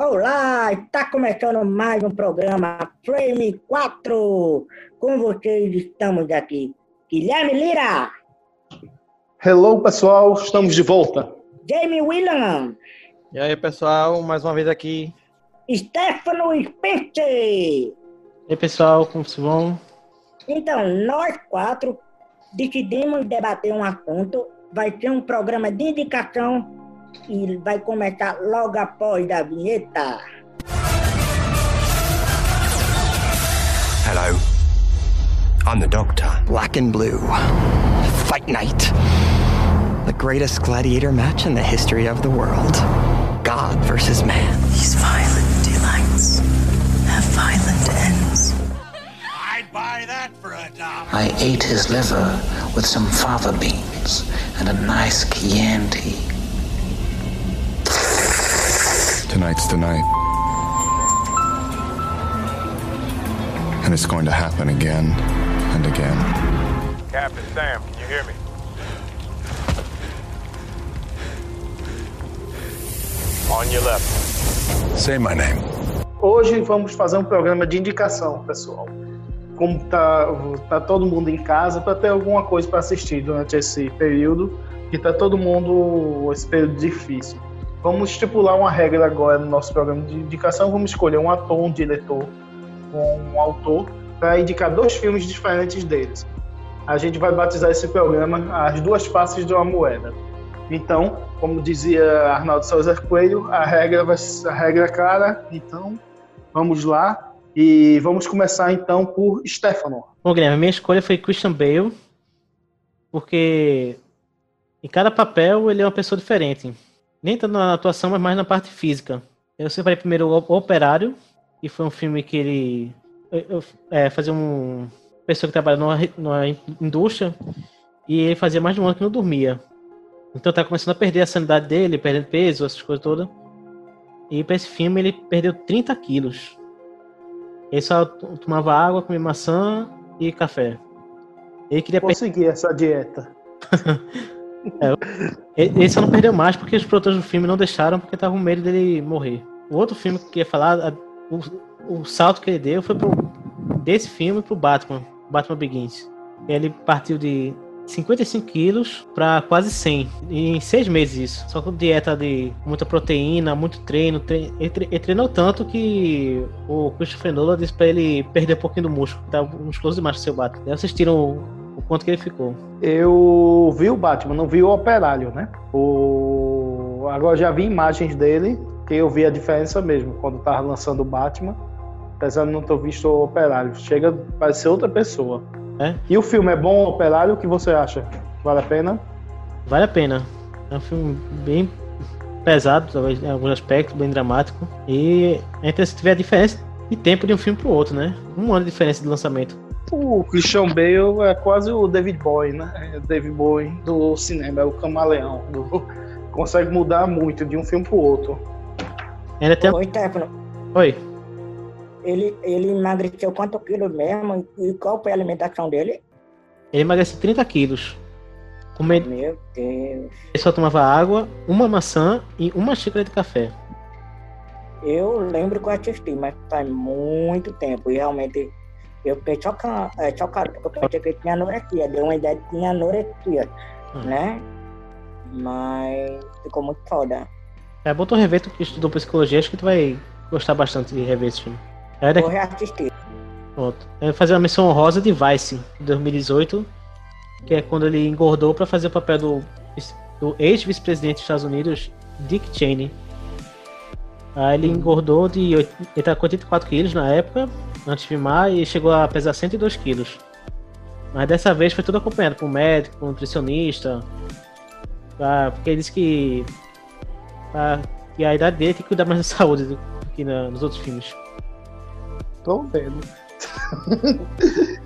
Olá, está começando mais um programa Frame 4. Com vocês estamos aqui. Guilherme Lira. Hello, pessoal, estamos de volta. Jamie William. E aí, pessoal, mais uma vez aqui. Stefano Spencer. E aí, pessoal, como se vão? Então, nós quatro decidimos debater um assunto. Vai ser um programa de indicação e vai começar logo após a vinheta. Hello. I'm the Doctor. Black and Blue. Fight Night. The greatest gladiator match in the history of the world. God versus man. These violent delights have violent ends. I'd buy that for a dollar. I ate his liver with some fava beans and a nice Chianti. Tonight's the night. And it's going to happen again and again. Captain Sam, can you hear me? On your left. Say my name. Hoje vamos fazer um programa de indicação, pessoal. Como tá, tá todo mundo em casa, para ter alguma coisa para assistir durante esse período, que tá todo mundo esse período difícil. Vamos estipular uma regra agora no nosso programa de indicação. Vamos escolher um ator, um diretor, um autor, para indicar dois filmes diferentes deles. A gente vai batizar esse programa As Duas Faces de uma Moeda. Então, como dizia Arnaldo Souza Coelho, a regra vai a regra é clara. Então, vamos lá e vamos começar então por Stefano. Bom, Guilherme, minha escolha foi Christian Bale, porque em cada papel ele é uma pessoa diferente nem tanto na atuação, mas mais na parte física. Eu separei primeiro o Operário, que foi um filme que ele eu, é, fazia um pessoa que trabalha numa, numa, indústria e ele fazia mais de um ano que não dormia. Então tá começando a perder a sanidade dele, perdendo peso, essas coisas todas. E para esse filme ele perdeu 30 quilos. Ele só tomava água, comia maçã e café. Ele queria conseguir essa dieta. É, esse eu não perdeu mais porque os produtores do filme não deixaram porque estavam com medo dele morrer. O outro filme que ia falar, o, o salto que ele deu foi pro, desse filme pro Batman, Batman Begins. Ele partiu de 55 quilos para quase 100 em seis meses isso. Só com dieta de muita proteína, muito treino. ele, ele, treinou tanto que o Christopher Nolan disse para ele perder um pouquinho do músculo, tá musculoso demais do seu Batman. Aí assistiram o quanto que ele ficou. Eu vi o Batman, não vi o Operário, né? O... Agora já vi imagens dele, que eu vi a diferença mesmo, quando tava lançando o Batman, apesar de não ter visto o Operário. Chega a parecer outra pessoa. É? E o filme é bom, o Operário? O que você acha? Vale a pena? Vale a pena. É um filme bem pesado, talvez em alguns aspectos, bem dramático. E é interessante ver a diferença de tempo de um filme pro outro, né? Um ano de diferença de lançamento o Christian Bale é quase o David Bowie, né? É David Bowie do cinema, é o camaleão. Do... Consegue mudar muito de um filme pro outro. Ele tem... Oi, Tefano. Oi. Ele, ele emagreceu quanto quilos mesmo? E qual foi a alimentação dele? Ele emagreceu 30 quilos. Meu Deus. Ele só tomava água, uma maçã e uma xícara de café. Eu lembro que eu assisti, mas faz muito tempo. E realmente eu fiquei chocado, é, chocado porque eu pensei que tinha anorexia, deu uma ideia de que tinha anorexia, hum. né? Mas ficou muito foda. É bom tu rever, tu que estudou psicologia, acho que tu vai gostar bastante de rever esse filme. É daqui... Vou reassistir. Pronto. Eu vou fazer uma missão honrosa de Vice, de 2018, que é quando ele engordou para fazer o papel do, do ex-vice-presidente dos Estados Unidos, Dick Cheney. Aí ele engordou de. Ele tava com 84 quilos na época, antes de filmar, e chegou a pesar 102 quilos. Mas dessa vez foi tudo acompanhado por médico, por nutricionista. Pra, porque ele disse que. Pra, que a idade dele tem que cuidar mais da saúde do que na, nos outros filmes. Tô vendo.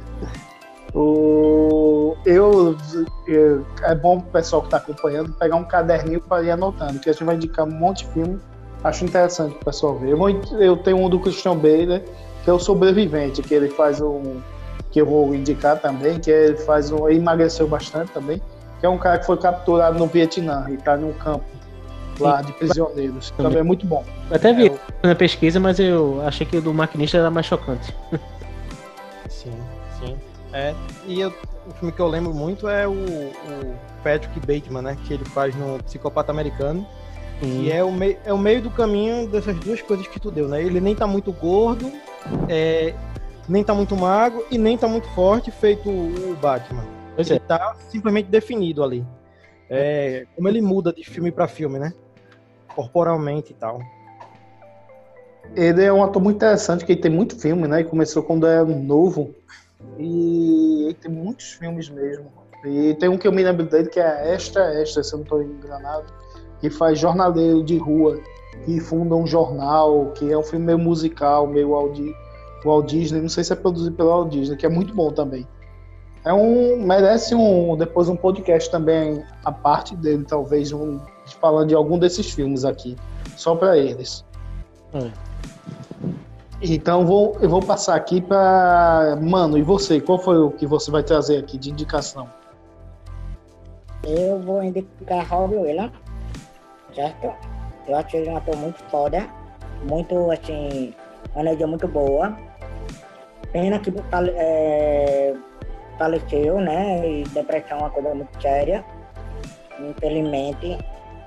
o, eu, eu, é bom o pessoal que está acompanhando pegar um caderninho para ir anotando, que a gente vai indicar um monte de filme Acho interessante o pessoal ver. Eu, vou, eu tenho um do Christian Bale, que é o sobrevivente, que ele faz um. que eu vou indicar também, que ele faz um. Ele emagreceu bastante também, que é um cara que foi capturado no Vietnã e está num campo lá de prisioneiros. Também, também é muito bom. Eu até vi é, na pesquisa, mas eu achei que o do maquinista era mais chocante. Sim, sim. É, e eu, o filme que eu lembro muito é o, o Patrick Bateman, né? Que ele faz no Psicopata Americano. Sim. E é o, mei, é o meio do caminho dessas duas coisas que tu deu, né? Ele nem tá muito gordo, é, nem tá muito magro e nem tá muito forte, feito o Batman. Pois ele é. tá simplesmente definido ali. É, como ele muda de filme para filme, né? Corporalmente e tal. Ele é um ator muito interessante, que ele tem muito filme, né? Ele começou quando era novo. E ele tem muitos filmes mesmo. E tem um que eu me lembro dele que é Extra Extra, se eu não estou enganado, que faz jornaleiro de rua, que funda um jornal, que é um filme meio musical, meio Walt, Walt Disney, não sei se é produzido pelo Walt Disney, que é muito bom também. É um merece um depois um podcast também a parte dele, talvez um falando de algum desses filmes aqui, só para eles. É. Então vou, eu vou passar aqui para mano e você, qual foi o que você vai trazer aqui de indicação? Eu vou indicar Robbie Williams, certo? Eu acho ele um ator muito foda, muito assim, uma energia muito boa. Pena que é, faleceu, né? E depressão é uma coisa muito séria. Infelizmente,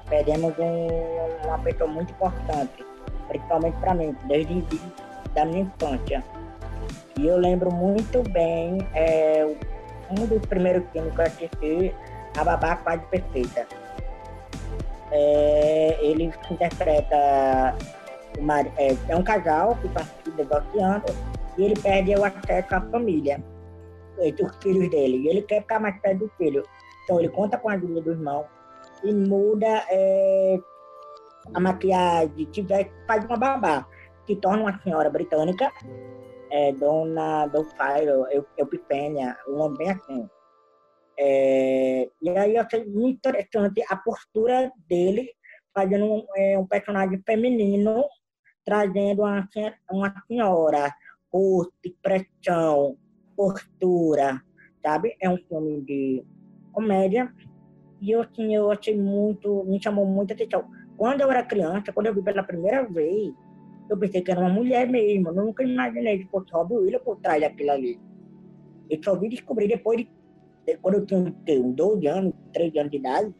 perdemos um, uma pessoa muito importante, principalmente para mim, desde da minha infância. E eu lembro muito bem é, um dos primeiros filmes que eu assisti, A Babá Quase Perfeita. É, ele interpreta uma, é, é, um casal que está se divorciando e ele perde o acesso à família entre os filhos dele. E ele quer ficar mais perto do filho. Então ele conta com a ajuda do irmão e muda é, a maquiagem, tiver, faz uma babá, que torna uma senhora britânica, é, Dona Dolfire, Eupifênia, um nome bem assim. É, e aí eu achei muito interessante a postura dele, fazendo um, é, um personagem feminino, trazendo uma, uma senhora, corte, pressão, postura, sabe? É um filme de comédia. E eu, assim, eu achei muito, me chamou muita atenção. Quando eu era criança, quando eu vi pela primeira vez, eu pensei que era uma mulher mesmo. Eu nunca imaginei que fosse Robbie Williams por trás daquilo ali. Eu só vi descobrir depois de, de quando eu tinha uns 12 anos, 13 anos de idade.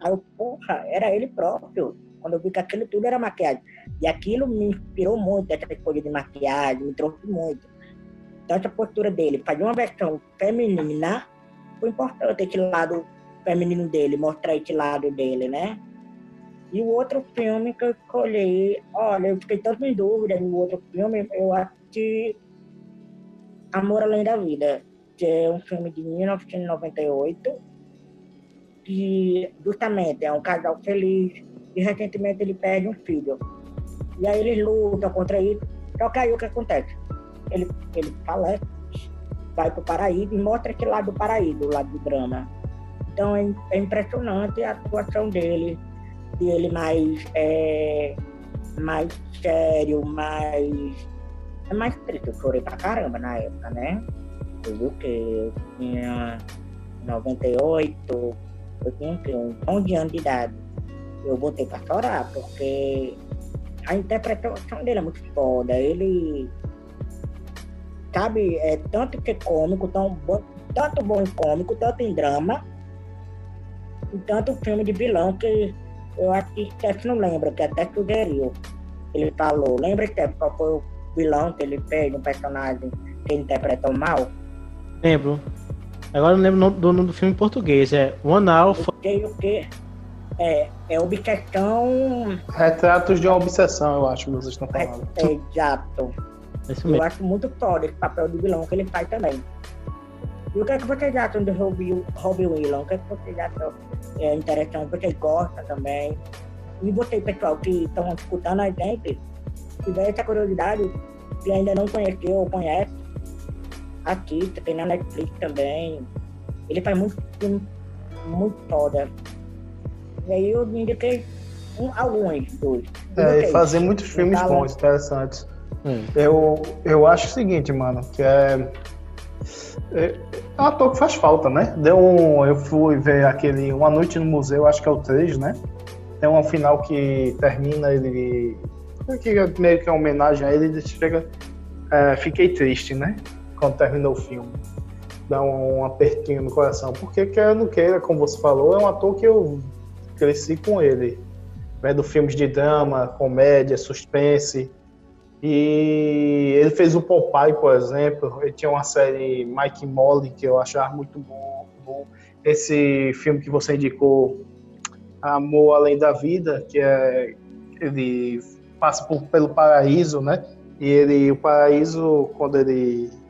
Aí eu, porra, era ele próprio. Quando eu vi que aquilo tudo era maquiagem. E aquilo me inspirou muito, essa coisa de maquiagem, me trouxe muito. Então, essa postura dele, fazer uma versão feminina, foi importante esse lado feminino dele, mostrar esse lado dele, né? E o outro filme que eu escolhi, olha, eu fiquei tanto em dúvida no outro filme, eu acho que Amor Além da Vida, que é um filme de 1998, que justamente é um casal feliz e recentemente ele perde um filho. E aí eles lutam contra isso, só que aí o que acontece? ele, ele falece, vai para o paraíso e mostra esse lado do paraíso, o lado do drama. Então é, é impressionante a atuação dele, dele mais, é, mais sério, mais. É mais triste. Eu chorei pra caramba na época, né? Eu vi que eu tinha 98, eu tinha uns 11 anos de idade. Eu botei pra chorar, porque a interpretação dele é muito foda. Ele sabe? É, tanto que é cômico, tão bom, tanto bom em cômico, tanto em drama, e tanto filme de vilão que eu acho que Steph não lembra, que até sugeriu. Ele falou, lembra, Steph, qual foi o vilão que ele fez, um personagem que ele interpretou mal? Lembro. Agora eu não lembro do nome do filme em português, é One Alpha. O que, o que? É, é obsessão. Retratos de uma obsessão, eu acho que vocês estão falando. É, exato. Isso eu acho muito foda esse papel de vilão que ele faz também. E o que é que vocês acham de Robin, Robin Williams? O que é que vocês acham é, interessante? Vocês gostam também? E vocês, pessoal, que estão escutando a gente, se tiver essa curiosidade, que ainda não conheceu ou conhece, assista, tem na Netflix também. Ele faz muito filme muito foda. E aí eu indiquei um, alguns dos. É, e fazer muitos filmes bons, interessantes. Hum. Eu, eu acho o seguinte, mano, que é. É, é um ator que faz falta, né? Deu um. Eu fui ver aquele Uma Noite no Museu, acho que é o 3, né? tem um final que termina ele. Que é meio que é uma homenagem a ele, ele chega. É, fiquei triste, né? Quando terminou o filme. Dá um, um apertinho no coração. Porque quer não queira, como você falou, é um ator que eu cresci com ele. Vendo filmes de drama, comédia, suspense. E ele fez o Popeye, por exemplo. Ele tinha uma série Mike Molly que eu achava muito bom. bom. Esse filme que você indicou, Amor Além da Vida, que é ele passa por, pelo paraíso, né? E ele, o paraíso, quando ele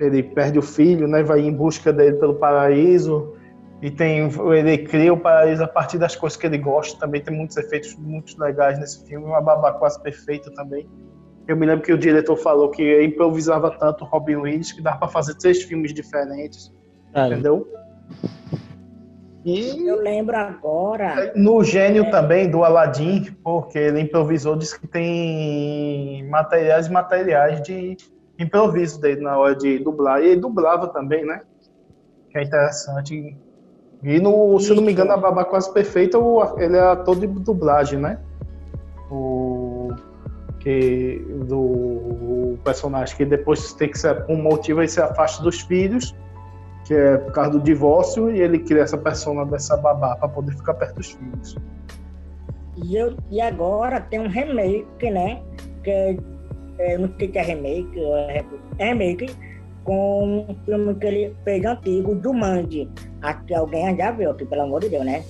ele perde o filho, né? Vai em busca dele pelo paraíso e tem ele cria o paraíso a partir das coisas que ele gosta. Também tem muitos efeitos muito legais nesse filme, uma babá quase perfeita também. Eu me lembro que o diretor falou que improvisava tanto o Robin Williams que dava para fazer três filmes diferentes, ah, entendeu? E eu lembro agora. No gênio é... também do Aladdin, porque ele improvisou, disse que tem materiais e materiais de improviso dele na hora de dublar. E ele dublava também, né? Que é interessante. E no, se não me engano, a Babá Quase Perfeita, ele é ator de dublagem, né? O que do o personagem que depois tem que ser um motivo ele se afasta dos filhos que é por causa do divórcio, e ele cria essa persona dessa babá para poder ficar perto dos filhos. E, eu, e agora tem um remake, né? Que é, é não sei que é remake, é, é remake com um filme que ele fez antigo, Jumanji. Acho que alguém já viu aqui, pelo amor de Deus, né?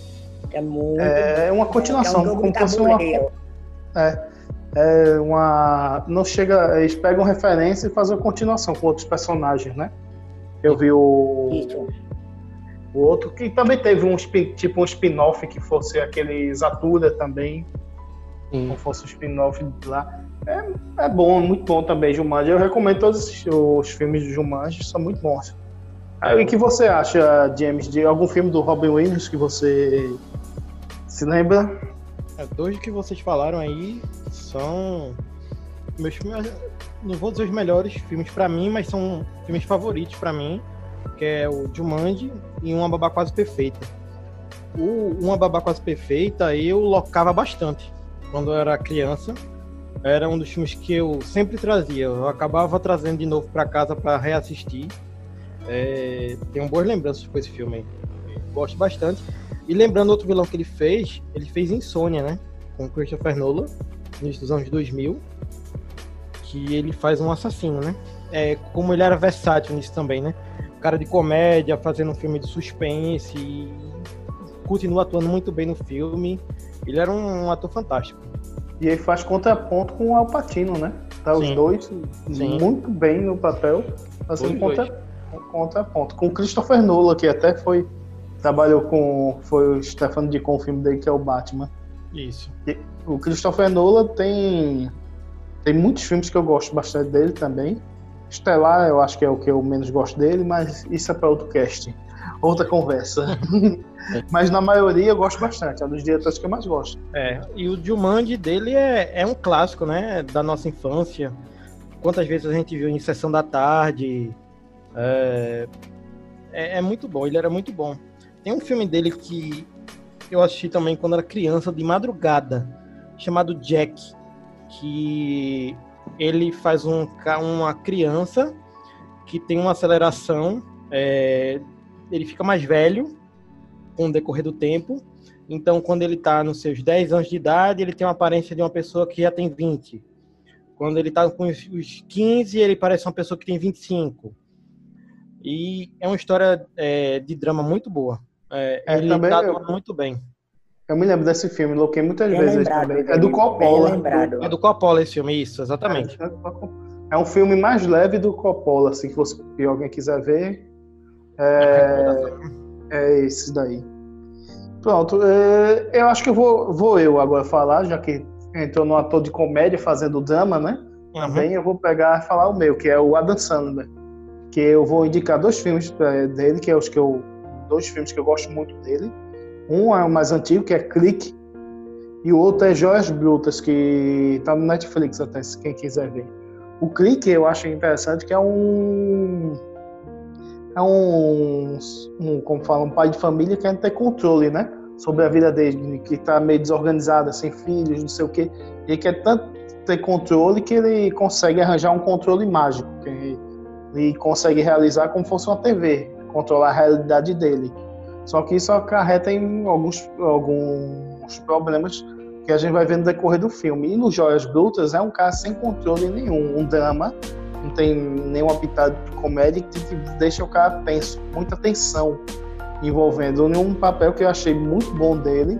É muito. É uma continuação, é um como fosse uma. É, é uma. Não chega. Eles pegam referência e fazem uma continuação com outros personagens, né? Eu vi o. O outro que também teve um tipo um spin-off que fosse aquele Zatura também. Sim. Como fosse um spin-off lá. É, é bom, muito bom também, Jumanji. Eu recomendo todos os, os filmes de Jumanji, são muito bons. Aí, o que você acha, James, de algum filme do Robin Williams que você se lembra? É, dois que vocês falaram aí são meus filmes não vou dizer os melhores filmes para mim, mas são filmes favoritos para mim, que é o Jumanji e Uma Babá Quase Perfeita. O Uma Babá Quase Perfeita eu locava bastante quando eu era criança. Era um dos filmes que eu sempre trazia. Eu acabava trazendo de novo para casa para reassistir. É, tenho boas lembranças com esse filme. Gosto bastante. E lembrando outro vilão que ele fez, ele fez Insônia, né? Com Christopher Nolan, nos anos 2000 que ele faz um assassino, né? É, como ele era versátil nisso também, né? Cara de comédia, fazendo um filme de suspense e continua atuando muito bem no filme. Ele era um, ator fantástico. E ele faz contraponto com o Alpatino, né? Tá os dois Sim. muito bem no papel, fazendo contra, contraponto. Com o Christopher Nolan, que até foi trabalhou com foi o Stefano de com o filme dele que é o Batman. Isso. E o Christopher Nolan tem tem muitos filmes que eu gosto bastante dele também. Estelar, eu acho que é o que eu menos gosto dele, mas isso é para outro cast, outra conversa. mas na maioria eu gosto bastante, é um dos diretores que eu mais gosto. É, e o Jumanji dele é, é um clássico, né, da nossa infância. Quantas vezes a gente viu em Sessão da Tarde. É, é, é muito bom, ele era muito bom. Tem um filme dele que eu assisti também quando era criança, de madrugada, chamado Jack que ele faz um, uma criança que tem uma aceleração, é, ele fica mais velho com o decorrer do tempo. Então, quando ele está nos seus 10 anos de idade, ele tem uma aparência de uma pessoa que já tem 20. Quando ele está com os 15, ele parece uma pessoa que tem 25. E é uma história é, de drama muito boa. É, é ele está eu... muito bem. Eu me lembro desse filme, loquei muitas bem vezes lembrado, também. É do Coppola. É do Coppola esse filme, isso, exatamente. É, é, um filme mais leve do Coppola, assim, que você, se alguém quiser ver. É, é esse daí. Pronto, é, eu acho que eu vou, vou eu agora falar, já que entrou no ator de comédia fazendo drama, né? Uhum. Também eu vou pegar e falar o meu, que é o Adam Sandler. Que eu vou indicar dois filmes é, dele, que é os que eu. Dois filmes que eu gosto muito dele. Um é o mais antigo, que é Click, e o outro é Joias Brutas, que está no Netflix até, se quem quiser ver. O Click eu acho interessante, que é um é um, um como fala, um pai de família que quer ter controle, né, sobre a vida dele, que está meio desorganizada, sem filhos, não sei o quê. Ele quer tanto ter controle que ele consegue arranjar um controle mágico, que ele consegue realizar como fosse uma TV, controlar a realidade dele. Só que isso acarreta em alguns, alguns problemas que a gente vai ver no decorrer do filme. E no Joias Brutas é um cara sem controle nenhum, um drama, não tem nenhuma pitada de comédia que deixa o cara tenso, muita tensão envolvendo um papel que eu achei muito bom dele,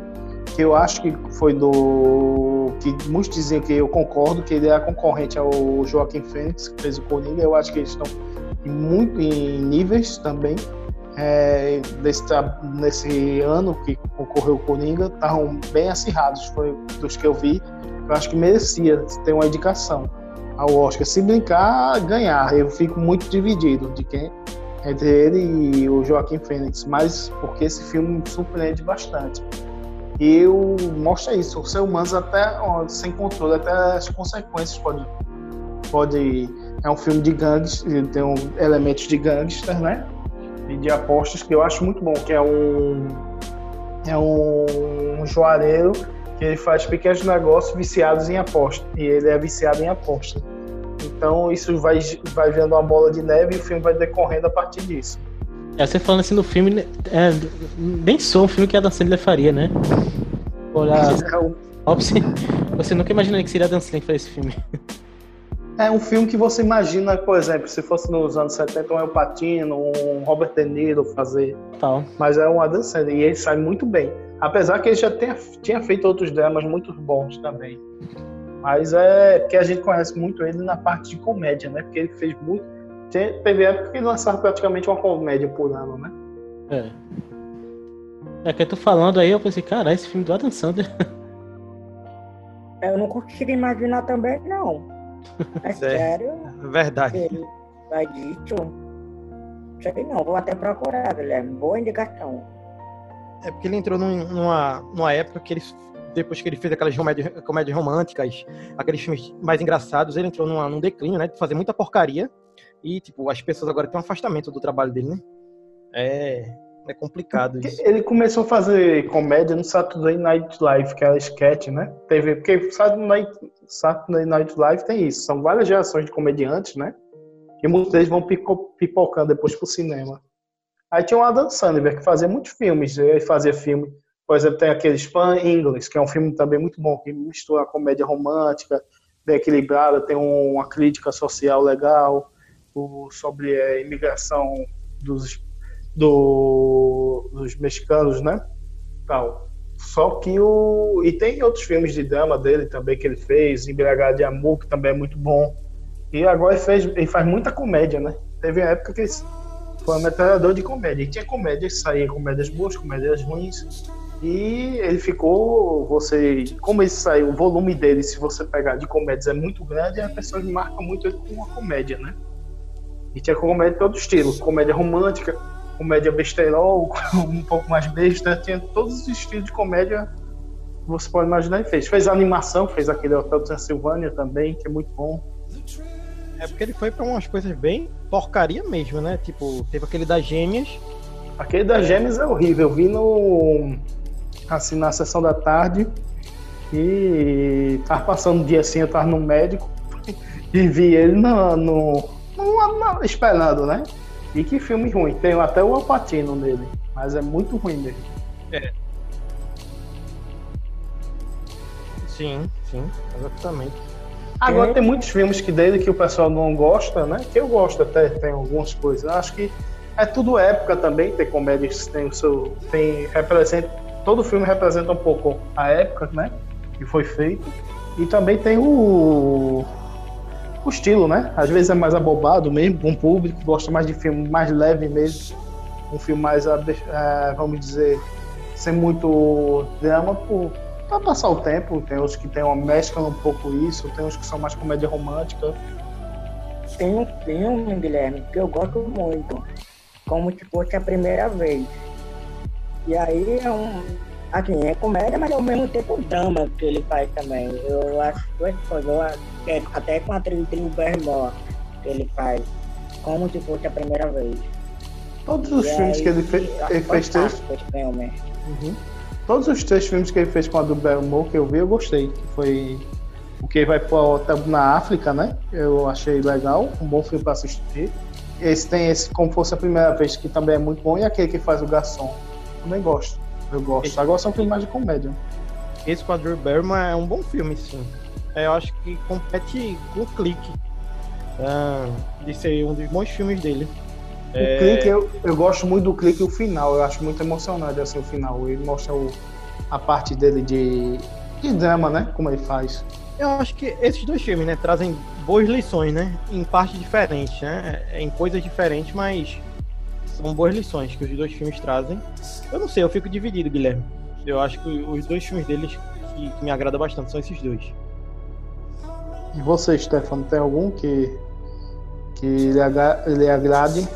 que eu acho que foi do que muitos diziam que eu concordo que ele é concorrente ao Joaquim Fênix que fez o Coringa. Eu acho que eles estão em muito em níveis também. É, desse, nesse ano que ocorreu o Coringa, estavam bem acirrados, foi dos que eu vi. Eu acho que merecia ter uma indicação ao Oscar. Se brincar, ganhar. Eu fico muito dividido de quem entre ele e o Joaquim Fênix, mas porque esse filme me surpreende bastante. E eu mostra isso, o ser humano até sem controle, até as consequências pode pode é um filme de gangues, tem um, elementos de gangster, né? E de apostas que eu acho muito bom, que é um é um, um joalheiro que ele faz pequenos negócios viciados em aposta e ele é viciado em aposta. Então isso vai, vai vendo uma bola de neve e o filme vai decorrendo a partir disso. É, você falando assim no filme, né, é, nem sou um filme que a Dan Sandler faria, né? Olhar. Você, você nunca imaginaria que seria a Dan Sandler faria esse filme. É um filme que você imagina, por exemplo, se fosse nos anos 70, um El Patino, um Robert De Niro fazer. Tal. Mas é um Adam Sandler e ele sai muito bem. Apesar que ele já tenha, tinha feito outros dramas muito bons também. Mas é porque a gente conhece muito ele na parte de comédia, né? Porque ele fez muito. Teve época que ele lançava praticamente uma comédia por ano, né? É. É que eu tô falando aí, eu pensei, cara, esse filme do Adam Sandler. Eu não consigo imaginar também, não. É, é sério? Verdade. Ele vai dito. Sei não, vou até procurar, Guilherme. Boa indicação. É porque ele entrou numa, numa época que ele depois que ele fez aquelas comédias, comédias românticas, aqueles filmes mais engraçados, ele entrou numa, num declínio, né? De fazer muita porcaria. E, tipo, as pessoas agora têm um afastamento do trabalho dele, né? É, é complicado isso. Ele começou a fazer comédia no Saturday Night Live, que era sketch, né? Teve, porque Saturday Night, Saturday Night Live tem isso. São várias gerações de comediantes, né? E muitos deles vão pipocando depois pro cinema. Aí tinha o Adam Sandler, que fazia muitos filmes. Ele fazia filme por exemplo, tem aquele Span English, que é um filme também muito bom, que mistura a comédia romântica, bem equilibrada, tem uma crítica social legal sobre a imigração dos, do, dos mexicanos, né? Tal. Só que o. E tem outros filmes de drama dele também que ele fez, Embriagado de Amor, que também é muito bom. E agora ele, fez, ele faz muita comédia, né? Teve uma época que ele foi um metralhador de comédia. E tinha comédias, saía comédias boas, comédias ruins. E ele ficou, você, como ele saiu, o volume dele, se você pegar de comédias é muito grande, a pessoa marca muito ele com uma comédia, né? E tinha comédia de todo estilo, comédia romântica, comédia besterol, um pouco mais besta, tinha todos os estilos de comédia que você pode imaginar e fez. Fez animação, fez aquele Hotel Transilvânia também, que é muito bom. É porque ele foi para umas coisas bem porcaria mesmo, né? Tipo, teve aquele das gêmeas. Aquele das gêmeas é horrível. Eu vi no assim, na sessão da tarde. E tava passando um dia assim, eu tava no médico e vi ele no, no, no, no, esperando, né? E que filme ruim. Tem até o Alpatino nele, mas é muito ruim mesmo. É. Sim, sim, exatamente. Agora tem muitos filmes que dele que o pessoal não gosta, né? Que eu gosto até, tem algumas coisas. Eu acho que é tudo época também, tem comédias que tem o seu. Tem, representa todo filme representa um pouco a época, né? Que foi feito. E também tem o, o estilo, né? Às vezes é mais abobado mesmo, um público gosta mais de filme mais leve mesmo. Um filme mais, é, vamos dizer, sem muito drama, por, pra passar o tempo. Tem os que tem uma mescla um pouco isso, tem uns que são mais comédia romântica. Tem um filme, Guilherme, que eu gosto muito, como se fosse a primeira vez e aí é um. Assim, é comédia, mas ao mesmo tempo drama que ele faz também. Eu acho duas coisas. É até com a atriz Drew Barrymore que ele faz. Como se fosse a primeira vez. Todos os e filmes aí, que ele, fe ele fez texto. Filme. Uhum. Todos os três filmes que ele fez com a do Barrymore que eu vi, eu gostei. Que foi o que vai pro na África, né? Eu achei legal, um bom filme para assistir. Esse tem esse como fosse a primeira vez que também é muito bom e aquele que faz o garçom. Também gosto. Eu gosto. Agora são filmes mais de comédia. Esse com a Drew Barrymore é um bom filme, sim. É, eu acho que compete com o Clique. Ah, de ser um dos bons filmes dele. O é... Clique, eu, eu gosto muito do Clique e o final. Eu acho muito emocionante assim, o final. Ele mostra o, a parte dele de, de drama, né? Como ele faz. Eu acho que esses dois filmes, né, trazem boas lições, né? Em partes diferentes, né? É, em coisas diferentes, mas são boas lições que os dois filmes trazem. Eu não sei, eu fico dividido, Guilherme. Eu acho que os dois filmes deles que, que me agrada bastante são esses dois. E você, Stefano, tem algum que que lhe, lhe agrade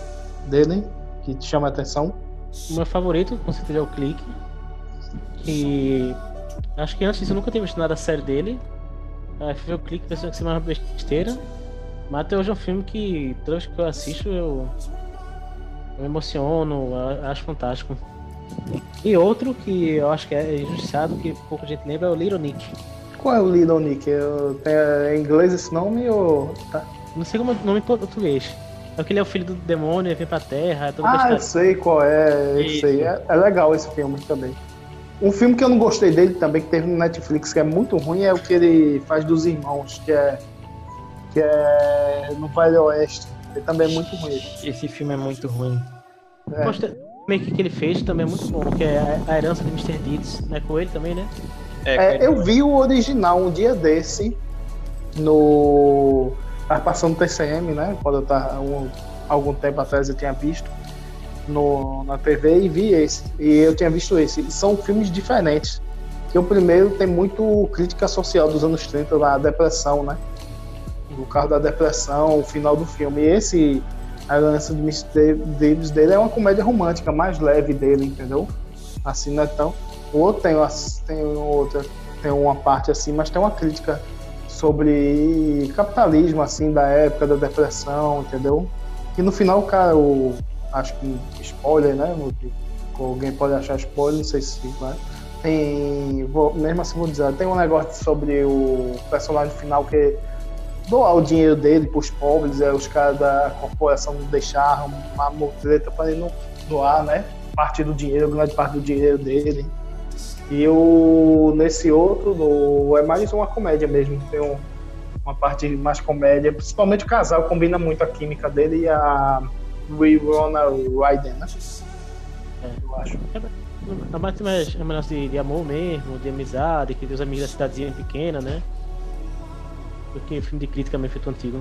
dele, que te chama a atenção? O meu favorito, com certeza, é o Clique. Que acho que antes disso eu nunca tinha visto nada sério dele. Aí fui ver o Clique pensando que seria uma besteira. Mas até hoje é um filme que toda vez que eu assisto eu, eu me emociono, eu acho fantástico. E outro que eu acho que é injustiçado, que pouca gente lembra, é o Little Nick. Qual é o Little Nick? Eu, é em inglês esse nome ou. Tá? Não sei como é o nome em português. É que ele é o filho do demônio, ele vem pra terra. É ah, eu sei qual é. Eu sei. É, é, legal esse filme também. Um filme que eu não gostei dele também, que teve no Netflix, que é muito ruim, é o que ele faz dos irmãos, que é. que é. no Vale Oeste. Ele também é muito ruim. Esse filme é muito ruim. É. Gostei que ele fez também é muito bom, que é a herança de Mr. Deeds, né? Com ele também, né? É, é, eu vi o original um dia desse no Tava passando no TCM, né? Quando eu tava um, algum tempo atrás eu tinha visto no, na TV e vi esse. E eu tinha visto esse. São filmes diferentes. Que o primeiro tem muito crítica social dos anos 30, da depressão, né? O carro da depressão, o final do filme. E esse, a herança de Mr. Davis dele é uma comédia romântica, mais leve dele, entendeu? Assim, não é tão. O outro tem, tem outra, tem uma parte assim, mas tem uma crítica sobre capitalismo, assim, da época da depressão, entendeu? E no final, cara, o, acho que spoiler, né? Alguém pode achar spoiler, não sei se vai. Tem, vou, mesmo assim vou dizer, tem um negócio sobre o personagem final que doar o dinheiro dele para os pobres, é, os caras da corporação não deixaram uma mutreta para ele não doar, né? Parte do dinheiro, grande parte do dinheiro dele. E o, nesse outro, no, é mais uma comédia mesmo. Tem um, uma parte mais comédia. Principalmente o casal combina muito a química dele e a Winona Ryder, né? É. Eu acho. É, mais, mais é mais de, de amor mesmo, de amizade, que os amigos da cidadezinha pequena, né? Do que filme de crítica meio feito antigo.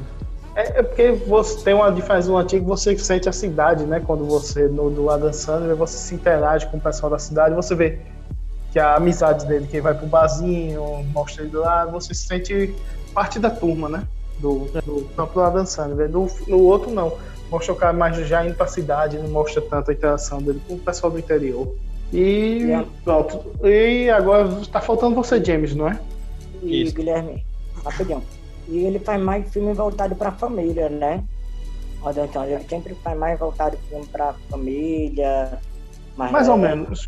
É, é, porque você tem uma diferença do antigo, você sente a cidade, né? Quando você, no do Adam Sandler, você se interage com o pessoal da cidade, você vê que a amizade dele, que vai pro barzinho, mostra ele lá, você se sente parte da turma, né? Do, do próprio Adam Sandler. No, no outro, não. Mostra o cara mais já indo pra cidade, não mostra tanto a interação dele com o pessoal do interior. E yeah. pronto. E agora tá faltando você, James, não é? E Isso. Guilherme, rapidão. E ele faz mais filme voltado pra família, né? Adam Sandler, ele sempre faz mais voltado filme pra família. Mais, mais ou menos.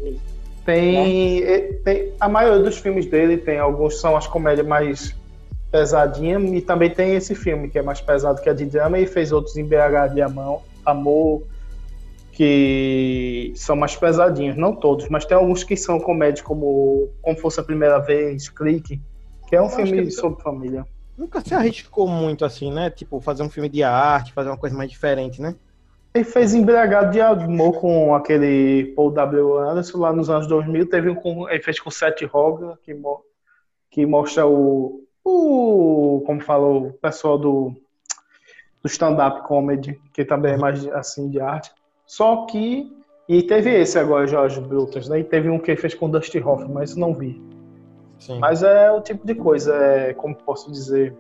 Tem, né? tem, a maioria dos filmes dele tem alguns são as comédias mais pesadinhas e também tem esse filme que é mais pesado que a de drama e fez outros em BH de amor, amor que são mais pesadinhos, não todos, mas tem alguns que são comédias como Como Fosse a Primeira Vez, Clique, que é um Eu filme sobre família. Nunca se arriscou muito assim, né? Tipo, fazer um filme de arte, fazer uma coisa mais diferente, né? Ele fez Embriagado de Amor com aquele Paul W. Anderson lá nos anos 2000. Teve um com, ele fez com Seth Rogen, que, que mostra o, o. Como falou, o pessoal do, do stand-up comedy, que também é mais assim de arte. Só que. E teve esse agora, Jorge Brutas, né? E teve um que ele fez com Dusty Hoffman, mas não vi. Sim. Mas é o tipo de coisa, é, como posso dizer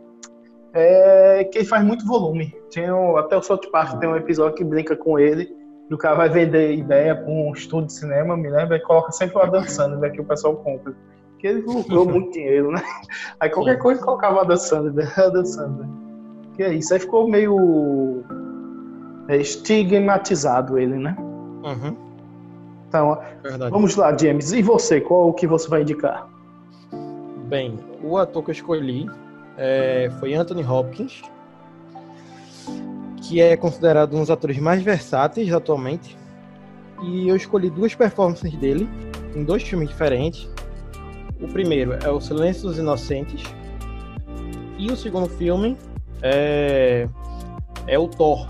é que ele faz muito volume. Tinha, até o South Park tem um episódio que brinca com ele, e o cara vai vender ideia para um estúdio de cinema, me lembra, e coloca sempre lá dançando, né, que o pessoal compra. Porque ele lucrou muito dinheiro, né? Aí qualquer coisa colocava dançando, né? dançando. Que é isso, aí ficou meio é, estigmatizado ele, né? Uhum. Então, Verdade. vamos lá, James. E você, qual o que você vai indicar? Bem, o ator que eu escolhi é, foi Anthony Hopkins, que é considerado um dos atores mais versáteis atualmente. E eu escolhi duas performances dele em dois filmes diferentes. O primeiro é O Silêncio dos Inocentes e o segundo filme é, é o Thor,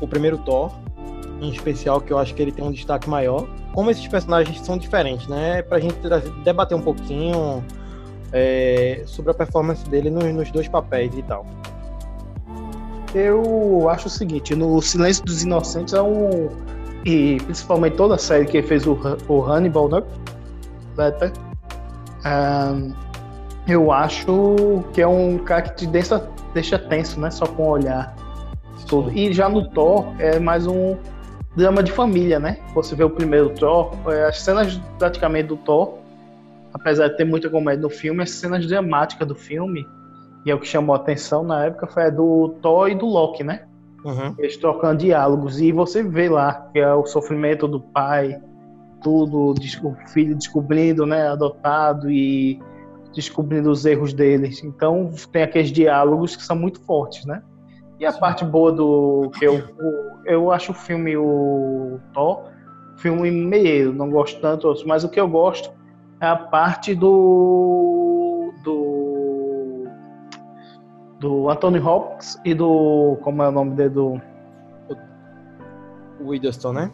o primeiro Thor, em especial que eu acho que ele tem um destaque maior. Como esses personagens são diferentes, né? Pra gente debater um pouquinho é, sobre a performance dele nos, nos dois papéis e tal. Eu acho o seguinte, no Silêncio dos Inocentes é um. E principalmente toda a série que fez o, o Hannibal, né? Um, eu acho que é um cara que te deixa, deixa tenso, né? Só com o olhar. Tudo. E já no Thor é mais um drama de família, né? Você vê o primeiro Thor, é, as cenas praticamente do Thor, apesar de ter muita comédia no filme, as cenas dramáticas do filme e é o que chamou a atenção na época foi a do Thor e do Loki, né? Uhum. Eles trocando diálogos e você vê lá que é o sofrimento do pai, tudo, o filho descobrindo, né, adotado e descobrindo os erros deles. Então tem aqueles diálogos que são muito fortes, né? E a Sim. parte boa do que eu eu acho o filme o Thor filme meio, não gosto tanto, mas o que eu gosto é a parte do do do Anthony Hopkins e do. Como é o nome dele? Do. O Widdowson, né?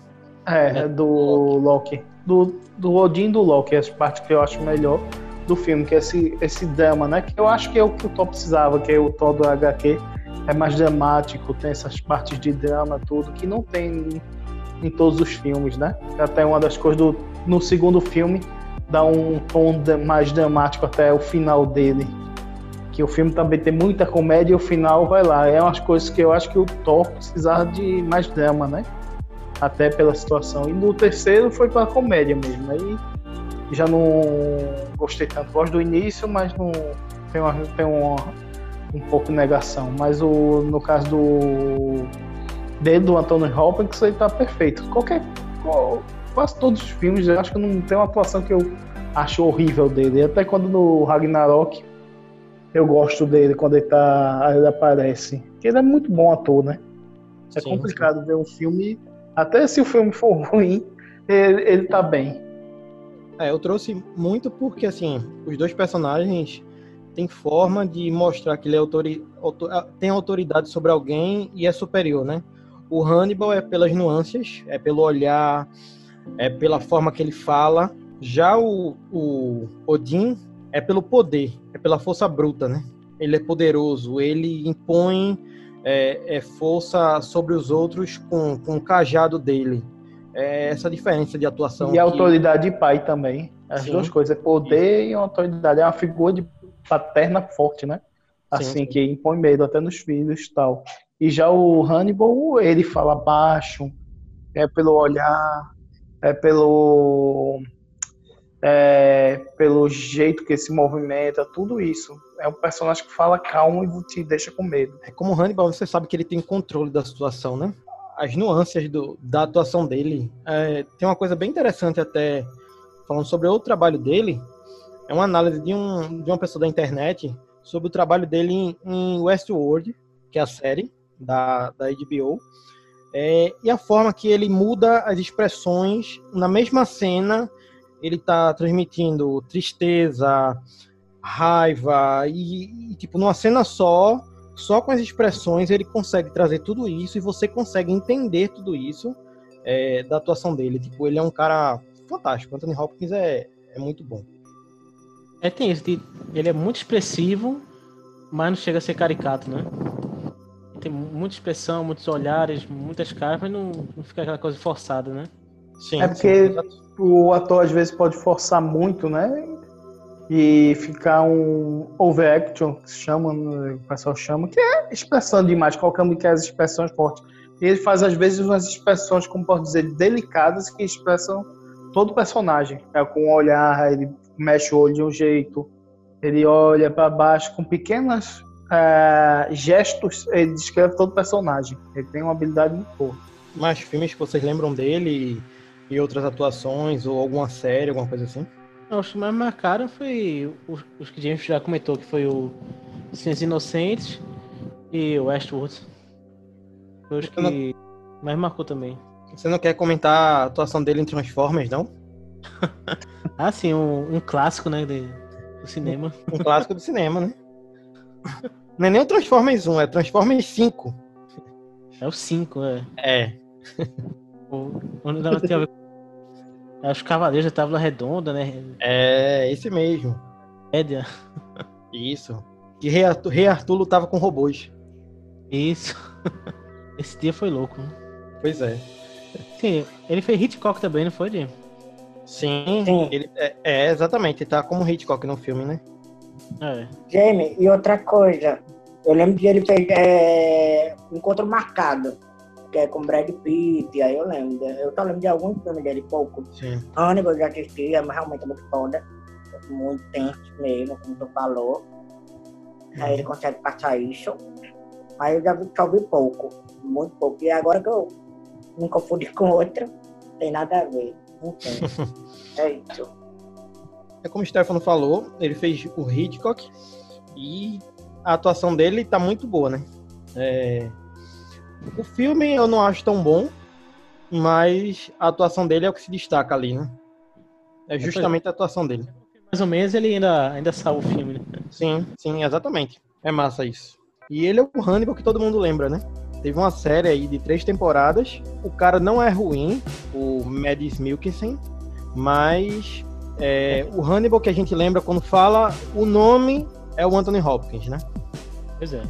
É, é do Loki. Do, do Odin do Loki, essa parte que eu acho melhor do filme, que é esse, esse drama, né? Que eu acho que é o que o Thor precisava, que é o Thor do HQ. É mais dramático, tem essas partes de drama, tudo, que não tem em todos os filmes, né? Até uma das coisas do. No segundo filme, dá um tom mais dramático até o final dele que o filme também tem muita comédia e o final vai lá. É umas coisas que eu acho que o Thor precisava de mais drama, né? Até pela situação. E no terceiro foi para comédia mesmo. Aí já não gostei tanto. Gosto do início, mas não tem, uma, tem uma, um pouco negação. Mas o, no caso do dele, do Anthony Hopkins, ele tá perfeito. Qualquer. Quase todos os filmes, eu acho que não tem uma atuação que eu acho horrível dele. Até quando no Ragnarok eu gosto dele quando ele, tá, ele aparece. Porque ele é muito bom ator, né? É sim, complicado sim. ver um filme. Até se o filme for ruim, ele, ele tá bem. É, eu trouxe muito porque, assim, os dois personagens têm forma de mostrar que ele é autori, autor, ah, tem autoridade sobre alguém e é superior, né? O Hannibal é pelas nuances, é pelo olhar, é pela forma que ele fala. Já o, o Odin é pelo poder, é pela força bruta, né? Ele é poderoso, ele impõe é, é força sobre os outros com, com o cajado dele. É essa diferença de atuação. E que... autoridade de pai também. As sim. duas coisas, é poder sim. e autoridade. É uma figura de paterna forte, né? Assim, sim, que impõe medo até nos filhos e tal. E já o Hannibal, ele fala baixo, é pelo olhar, é pelo é, pelo jeito que se movimenta, tudo isso. É um personagem que fala calmo e te deixa com medo. É como Hannibal, você sabe que ele tem controle da situação, né? As nuances do, da atuação dele. É, tem uma coisa bem interessante até, falando sobre o trabalho dele, é uma análise de, um, de uma pessoa da internet sobre o trabalho dele em, em Westworld, que é a série da, da HBO, é, e a forma que ele muda as expressões na mesma cena ele tá transmitindo tristeza, raiva e, e, tipo numa cena só, só com as expressões ele consegue trazer tudo isso e você consegue entender tudo isso é, da atuação dele. Tipo, ele é um cara fantástico. Anthony Hopkins é, é muito bom. É, tem isso. Ele é muito expressivo, mas não chega a ser caricato, né? Tem muita expressão, muitos olhares, muitas caras, mas não, não fica aquela coisa forçada, né? Sim, é porque sim, o ator às vezes pode forçar muito, né? E ficar um overaction, que se chama, o pessoal chama, que é expressão demais, colocando que as expressões fortes. E ele faz às vezes umas expressões, como posso dizer, delicadas que expressam todo o personagem. É com o olhar, ele mexe o olho de um jeito, ele olha para baixo com pequenos é, gestos, ele descreve todo o personagem. Ele tem uma habilidade muito boa. Mais filmes que vocês lembram dele? E outras atuações, ou alguma série, alguma coisa assim? Não, os que mais marcaram foi os, os que a gente já comentou, que foi o Ciências Inocentes e o Westworld. Foi os que não... mais marcou também. Você não quer comentar a atuação dele em Transformers, não? ah, sim, um, um clássico, né, de, do cinema. Um, um clássico do cinema, né? Não é nem o Transformers 1, é Transformers 5. É o 5, é. É. O, onde ela tinha a ver com... Os Cavaleiros da Tábua Redonda, né? É, esse mesmo. Média. Isso. Que Rei Arthur, Rei Arthur lutava com robôs. Isso. Esse dia foi louco. Né? Pois é. Sim, ele fez Hitchcock também, não foi, Jim? Sim, Sim. Ele, é, é, exatamente, ele tá como Hitchcock no filme, né? É. Jamie, e outra coisa, eu lembro de ele fez é, Encontro Marcado, que é com Brad Pitt, aí eu lembro. Eu só lembro de alguns filmes dele, pouco. Sim. Hannibal eu já assisti, é realmente muito foda. Muito tenso mesmo, como tu falou. Aí ele consegue passar isso. Mas eu já vi, só vi pouco, muito pouco. E agora que eu me confundi com outra, tem nada a ver. Não tem. é isso. É como o Stefano falou, ele fez o Hitchcock e a atuação dele tá muito boa, né? É... O filme eu não acho tão bom, mas a atuação dele é o que se destaca ali, né? É justamente a atuação dele. Mais ou menos ele ainda, ainda salva o filme, né? Sim, sim, exatamente. É massa isso. E ele é o Hannibal que todo mundo lembra, né? Teve uma série aí de três temporadas. O cara não é ruim, o Mads Mikkelsen, mas é, o Hannibal que a gente lembra quando fala, o nome é o Anthony Hopkins, né? Pois é.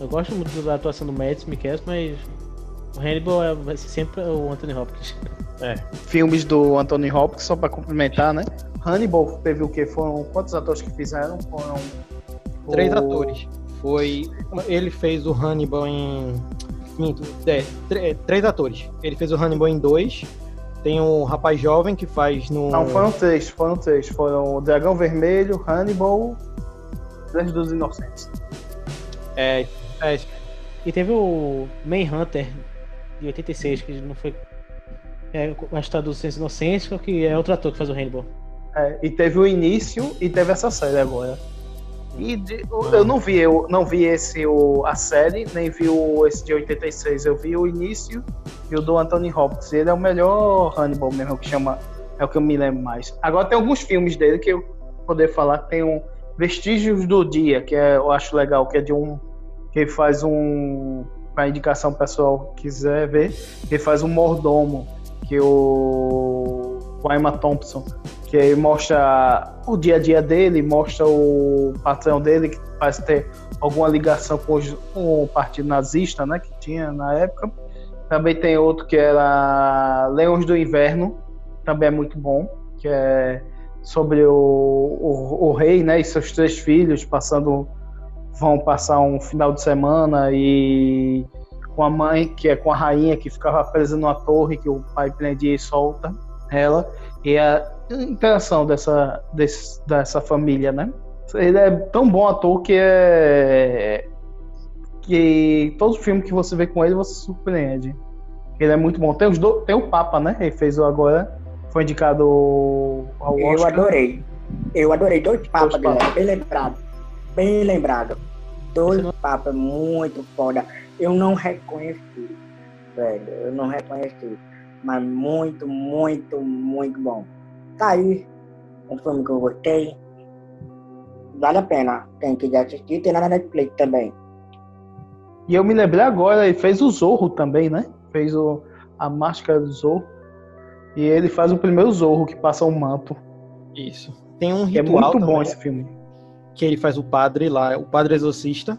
Eu gosto muito da atuação do Mads Mikkelsen, mas o Hannibal é, vai ser sempre o Anthony Hopkins. É. Filmes do Anthony Hopkins, só para complementar, né? Hannibal teve o quê? Foram quantos atores que fizeram? Foram Três o... atores. Foi. Ele fez o Hannibal em. Minto, é, três atores. Ele fez o Hannibal em dois. Tem um rapaz jovem que faz no. Não, foram três, foram três. Foram o Dragão Vermelho, Hannibal, Três dos Inocentes. É, é. E teve o Manhunter de 86, que não foi. É, a história dos Inocentes, que é outro ator que faz o Hannibal. É, e teve o início e teve essa série agora. E de, eu não vi, eu não vi esse o, a série, nem vi o, esse de 86. Eu vi o início e o do Anthony Hopkins. Ele é o melhor Hannibal mesmo, que chama. É o que eu me lembro mais. Agora tem alguns filmes dele que eu poder falar. Tem um Vestígios do Dia, que é, eu acho legal, que é de um. Que faz um. Para indicação pessoal quiser ver, ele faz um mordomo, que o. O Emma Thompson que mostra o dia a dia dele, mostra o patrão dele, que parece ter alguma ligação com, com o partido nazista, né, que tinha na época. Também tem outro que era Leões do Inverno, também é muito bom, que é sobre o, o, o, rei né, e seus três filhos passando vão passar um final de semana e com a mãe, que é com a rainha que ficava presa numa torre que o pai prendia e solta ela. E a interação dessa, desse, dessa família, né? Ele é tão bom ator que é. que todo filme que você vê com ele você se surpreende. Ele é muito bom. Tem, os do... Tem o Papa, né? Ele fez agora. Foi indicado ao Oscar. Eu adorei. Eu adorei. Dois Papas, Dois bem lembrado. Bem lembrado. Dois não... Papas, muito foda. Eu não reconheci, velho. Eu não reconheci. Mas muito, muito, muito bom. Tá aí um filme que eu gostei. Vale a pena. Quem quiser assistir, tem na Netflix também. E eu me lembrei agora, ele fez o Zorro também, né? Fez o, a máscara do Zorro. E ele faz o primeiro Zorro que passa o um manto. Isso. Tem um ritual. é muito também, bom esse filme. Que ele faz o padre lá, o padre exorcista.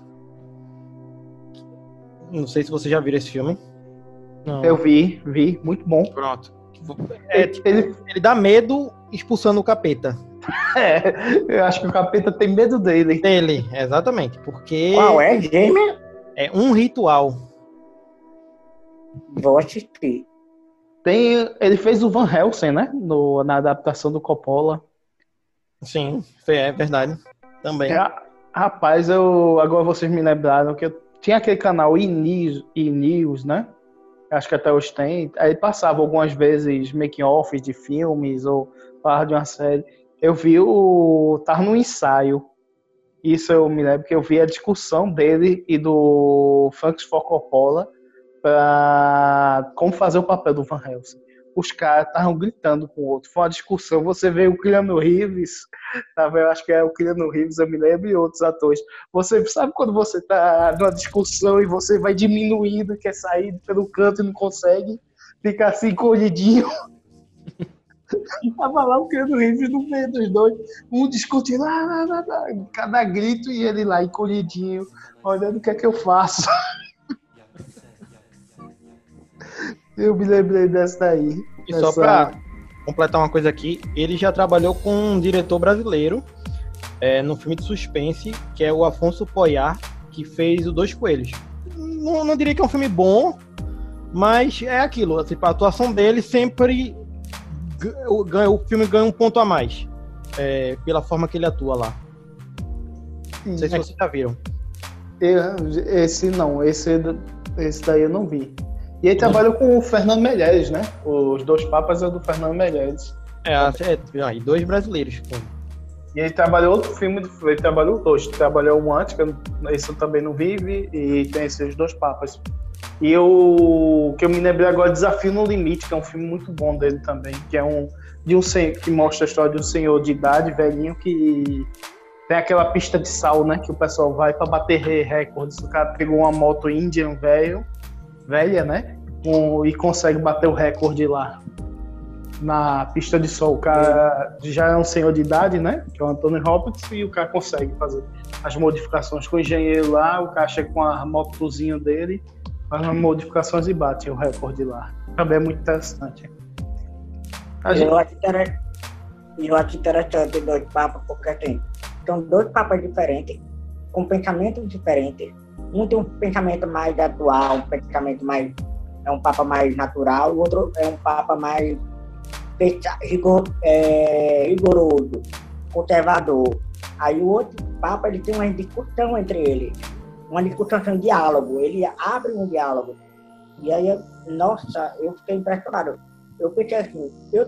Não sei se você já viu esse filme. Não. Eu vi, vi, muito bom. Pronto. É, tipo, ele, ele dá medo expulsando o capeta. É, eu acho que o capeta tem medo dele. Dele, exatamente. Porque. Qual é, Jamie? É um ritual. Vou assistir. Tem, ele fez o Van Helsing, né? No, na adaptação do Coppola. Sim, é verdade. Também. É, rapaz, eu agora vocês me lembraram que eu tinha aquele canal e-news né? Acho que até hoje tem. Aí passava algumas vezes making-off de filmes ou parte de uma série. Eu vi o. Tava no ensaio. Isso eu me lembro que eu vi a discussão dele e do Francis Ford Coppola para como fazer o papel do Van Helsing os caras estavam gritando com o outro. Foi uma discussão. Você vê o Keanu Reeves, tá eu acho que é o Keanu Reeves, eu me lembro, e outros atores. Você sabe quando você tá numa discussão e você vai diminuindo, quer sair pelo canto e não consegue, fica assim encolhidinho. Tava lá o Keanu Reeves no meio dos dois, um discutindo, ah, ah, ah, cada grito e ele lá encolhidinho, olhando o que é que eu faço. Eu me lembrei dessa daí. E só pra completar uma coisa aqui, ele já trabalhou com um diretor brasileiro é, no filme de suspense, que é o Afonso Poyar, que fez o Dois Coelhos. Não, não diria que é um filme bom, mas é aquilo. Assim, a atuação dele sempre ganha, o filme ganha um ponto a mais é, pela forma que ele atua lá. Não sei se vocês já viram. esse não, esse, esse daí eu não vi. E ele trabalhou com o Fernando Meirelles, né? Os dois papas é do Fernando Meirelles. É, é e dois brasileiros. E ele trabalhou outro filme, ele trabalhou dois. Trabalhou um antes, que eu, esse eu também não vive, e tem esses dois papas. E o que eu me lembrei agora, Desafio no Limite, que é um filme muito bom dele também, que é um de um que mostra a história de um senhor de idade, velhinho, que tem aquela pista de sal, né? Que o pessoal vai para bater recordes. O cara pegou uma moto Indian velho velha, né? Um, e consegue bater o recorde lá na pista de sol. O cara já é um senhor de idade, né? Que é o Anthony Hopkins, e o cara consegue fazer as modificações com o engenheiro lá. O cara chega com a motozinha dele, faz as modificações e bate o recorde lá. Também é muito interessante. A gente... Eu acho interessante, eu acho interessante dois papas, porque assim, são dois papas diferentes, com pensamentos diferentes um tem um pensamento mais atual, um pensamento mais. É um papa mais natural, o outro é um papa mais rigor, é, rigoroso, conservador. Aí o outro papa ele tem uma discussão entre eles, uma discussão, um diálogo, ele abre um diálogo. E aí, nossa, eu fiquei impressionado. Eu pensei assim, eu,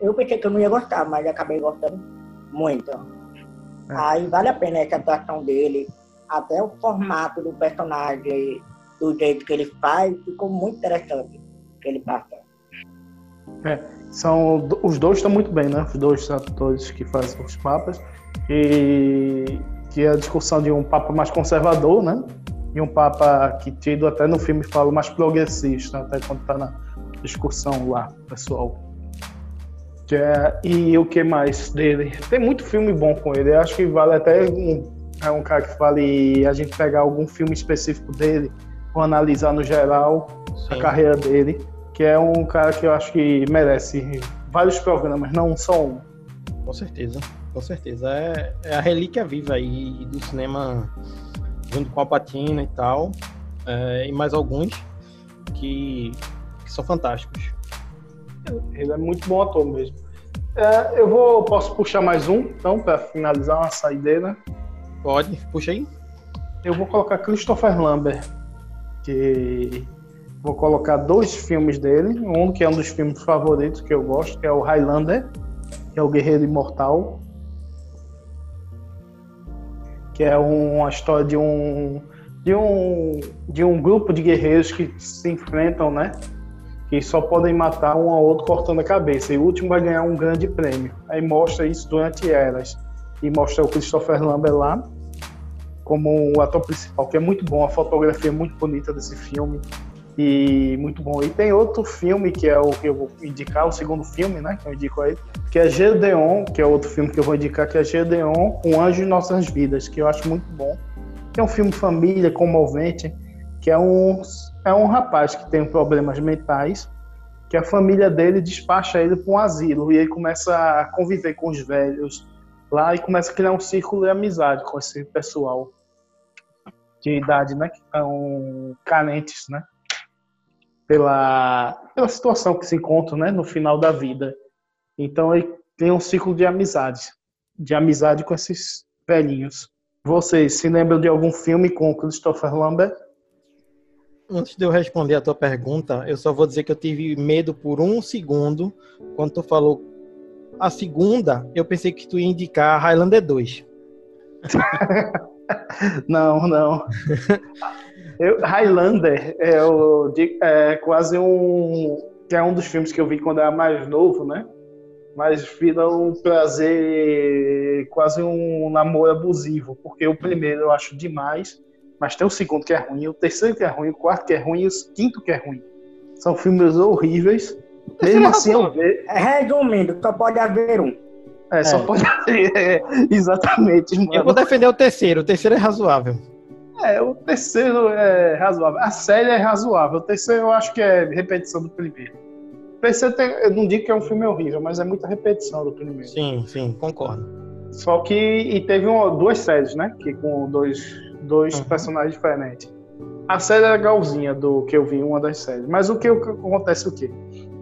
eu pensei que eu não ia gostar, mas acabei gostando muito. É. Aí vale a pena essa atuação dele até o formato do personagem, do jeito que ele faz, ficou muito interessante que ele passa. É, são, os dois estão muito bem, né? Os dois atores que fazem os papas. E que é a discussão de um papa mais conservador, né? E um papa que tido até no filme fala mais progressista, até quando está na discussão lá, pessoal. Que é, e o que mais dele? Tem muito filme bom com ele. Eu acho que vale até um é um cara que vale a gente pegar algum filme específico dele ou analisar no geral Sim. a carreira dele, que é um cara que eu acho que merece vários programas, não só um. Com certeza, com certeza. É, é a relíquia viva aí do cinema junto com a Patina e tal, é, e mais alguns que, que, são fantásticos. Ele é muito bom ator mesmo. É, eu vou, posso puxar mais um, então, para finalizar uma saideira. Pode, puxa aí. Eu vou colocar Christopher Lambert, que vou colocar dois filmes dele. Um que é um dos filmes favoritos que eu gosto, que é o Highlander, que é o Guerreiro Imortal, que é uma história de um de um de um grupo de guerreiros que se enfrentam, né? Que só podem matar um ao outro cortando a cabeça. E o último vai ganhar um grande prêmio. Aí mostra isso durante eras. E mostra o Christopher Lambert lá como o ator principal, que é muito bom, a fotografia é muito bonita desse filme e muito bom. E tem outro filme que é o que eu vou indicar, o segundo filme, né, que eu indico aí, que é Gedeon, que é outro filme que eu vou indicar, que é Gedeon, Um Anjo em Nossas Vidas, que eu acho muito bom. Que é um filme família, comovente, que é um, é um rapaz que tem problemas mentais, que a família dele despacha ele para um asilo e ele começa a conviver com os velhos, lá e começa a criar um círculo de amizade com esse pessoal de idade, né, que estão carentes, né, pela, pela situação que se encontram, né, no final da vida. Então ele tem um ciclo de amizade, de amizade com esses velhinhos. Vocês se lembram de algum filme com Christopher Lambert? Antes de eu responder a tua pergunta, eu só vou dizer que eu tive medo por um segundo quando tu falou a segunda, eu pensei que tu ia indicar Highlander 2. não, não. Eu, Highlander é, é quase um. que é um dos filmes que eu vi quando era mais novo, né? Mas vira um prazer, quase um namoro abusivo, porque o primeiro eu acho demais, mas tem o segundo que é ruim, o terceiro que é ruim, o quarto que é ruim e o quinto que é ruim. São filmes horríveis. Mesmo assim eu vejo. Resumindo, só pode haver um. É, só é. pode haver. É, exatamente. Mano. Eu vou defender o terceiro, o terceiro é razoável. É, o terceiro é razoável. A série é razoável. O terceiro eu acho que é repetição do primeiro. O terceiro tem, eu não digo que é um filme horrível, mas é muita repetição do primeiro. Sim, sim, concordo. Só que e teve uma, duas séries, né? Que com dois, dois uhum. personagens diferentes. A série é legalzinha do que eu vi, uma das séries. Mas o que acontece o quê?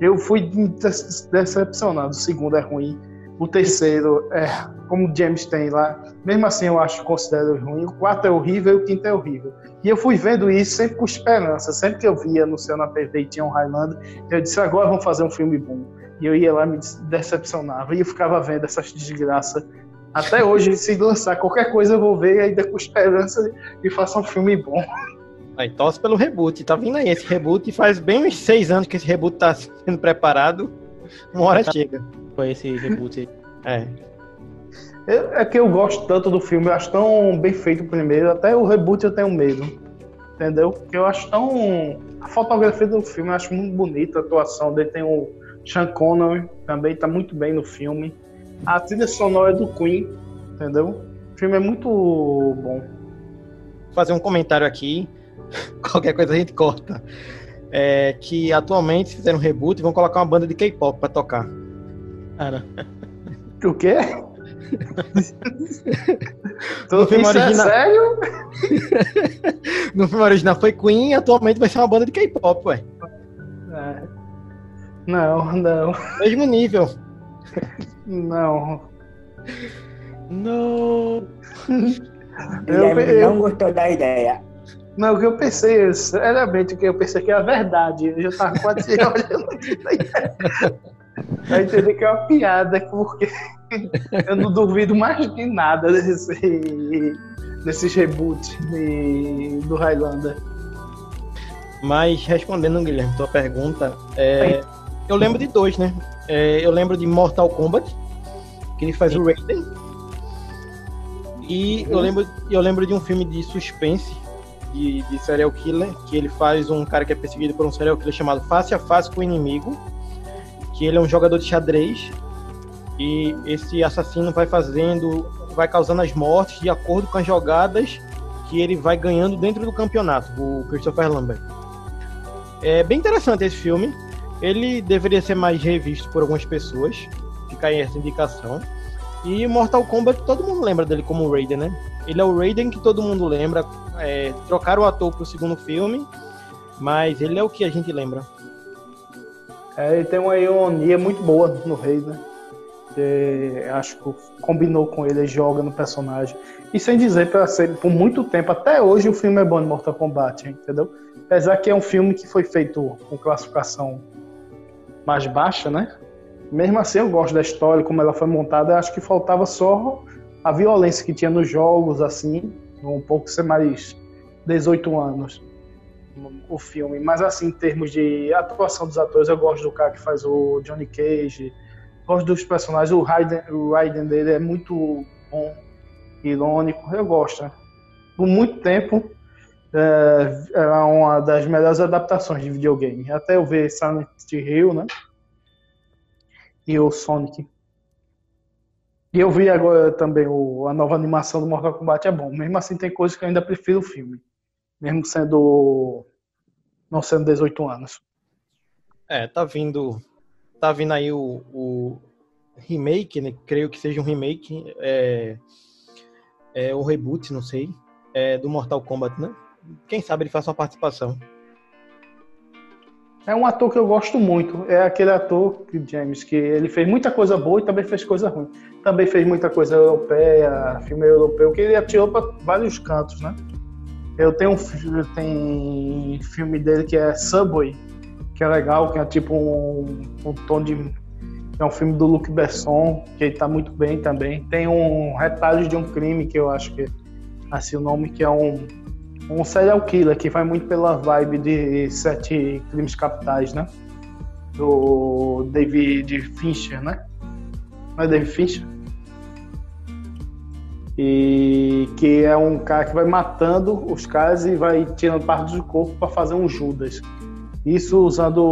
Eu fui decepcionado. O segundo é ruim. O terceiro é como James tem lá. Mesmo assim, eu acho considero ruim. O quarto é horrível e o quinto é horrível. E eu fui vendo isso sempre com esperança. Sempre que eu via no céu na TV e tinha um Highlander, eu disse: agora vamos fazer um filme bom. E eu ia lá me decepcionava. E eu ficava vendo essas desgraças. Até hoje, se lançar qualquer coisa, eu vou ver ainda com esperança e faça um filme bom. Aí torce pelo reboot. Tá vindo aí esse reboot. Faz bem uns seis anos que esse reboot tá sendo preparado. Uma hora chega. Foi esse reboot aí. É. É, é que eu gosto tanto do filme, eu acho tão bem feito o primeiro, até o reboot eu tenho medo. Entendeu? Porque eu acho tão. A fotografia do filme eu acho muito bonita, a atuação dele tem o Sean Connery, também tá muito bem no filme. A trilha sonora é do Queen, entendeu? O filme é muito bom. Vou fazer um comentário aqui. Qualquer coisa a gente corta. É que atualmente fizeram um reboot e vão colocar uma banda de K-pop pra tocar. Cara. O quê? no filme Isso é original... é sério? no filme original foi Queen e atualmente vai ser uma banda de K-pop, ué. É. Não, não. Mesmo nível. Não. Não. Eu, eu, não gostou da ideia. Não, o que eu pensei, seriamente, o que eu pensei que é a verdade. Eu já tava quase olhando Vai entender que é uma piada, porque eu não duvido mais de nada desse, desses reboots de, do Highlander. Mas respondendo, Guilherme, tua pergunta, é, eu lembro de dois, né? É, eu lembro de Mortal Kombat, que ele faz Sim. o Raiden. E eu lembro, eu lembro de um filme de suspense de, de serial killer, que ele faz um cara que é perseguido por um serial killer chamado Face a Face com o Inimigo que ele é um jogador de xadrez e esse assassino vai fazendo, vai causando as mortes de acordo com as jogadas que ele vai ganhando dentro do campeonato, o Christopher Lambert. É bem interessante esse filme. Ele deveria ser mais revisto por algumas pessoas. Fica aí essa indicação. E Mortal Kombat, todo mundo lembra dele como Raiden, né? Ele é o Raiden que todo mundo lembra. É, trocaram o ator pro segundo filme, mas ele é o que a gente lembra. É, ele tem uma ironia muito boa no rei, né? Acho que combinou com ele, ele joga no personagem. E sem dizer, para ser por muito tempo, até hoje o filme é bom de Mortal Kombat, entendeu? Apesar que é um filme que foi feito com classificação mais baixa, né? Mesmo assim, eu gosto da história, como ela foi montada. Acho que faltava só a violência que tinha nos jogos, assim, um pouco ser mais 18 anos o filme, mas assim, em termos de atuação dos atores, eu gosto do cara que faz o Johnny Cage, gosto dos personagens, o Raiden, o Raiden dele é muito bom, irônico, eu gosto. Né? Por muito tempo, é, era uma das melhores adaptações de videogame, até eu ver Silent Hill, né? E o Sonic. E eu vi agora também o, a nova animação do Mortal Kombat é bom. Mesmo assim, tem coisas que eu ainda prefiro o filme mesmo sendo não sendo 18 anos. É, tá vindo tá vindo aí o, o remake, né? Creio que seja um remake, é, é o reboot, não sei, é, do Mortal Kombat, né? Quem sabe ele faça uma participação. É um ator que eu gosto muito. É aquele ator, James, que ele fez muita coisa boa e também fez coisa ruim. Também fez muita coisa europeia, filme europeu, que ele atirou para vários cantos, né? Eu tenho um tem filme dele que é Subway, que é legal, que é tipo um, um tom de. É um filme do Luc Besson, que ele tá muito bem também. Tem um Retalhos de um Crime, que eu acho que assim o nome, que é um, um serial killer, que vai muito pela vibe de Sete Crimes Capitais, né? Do David Fincher, né? Não é David Fincher? E que é um cara que vai matando os caras e vai tirando partes do corpo para fazer um Judas. Isso usando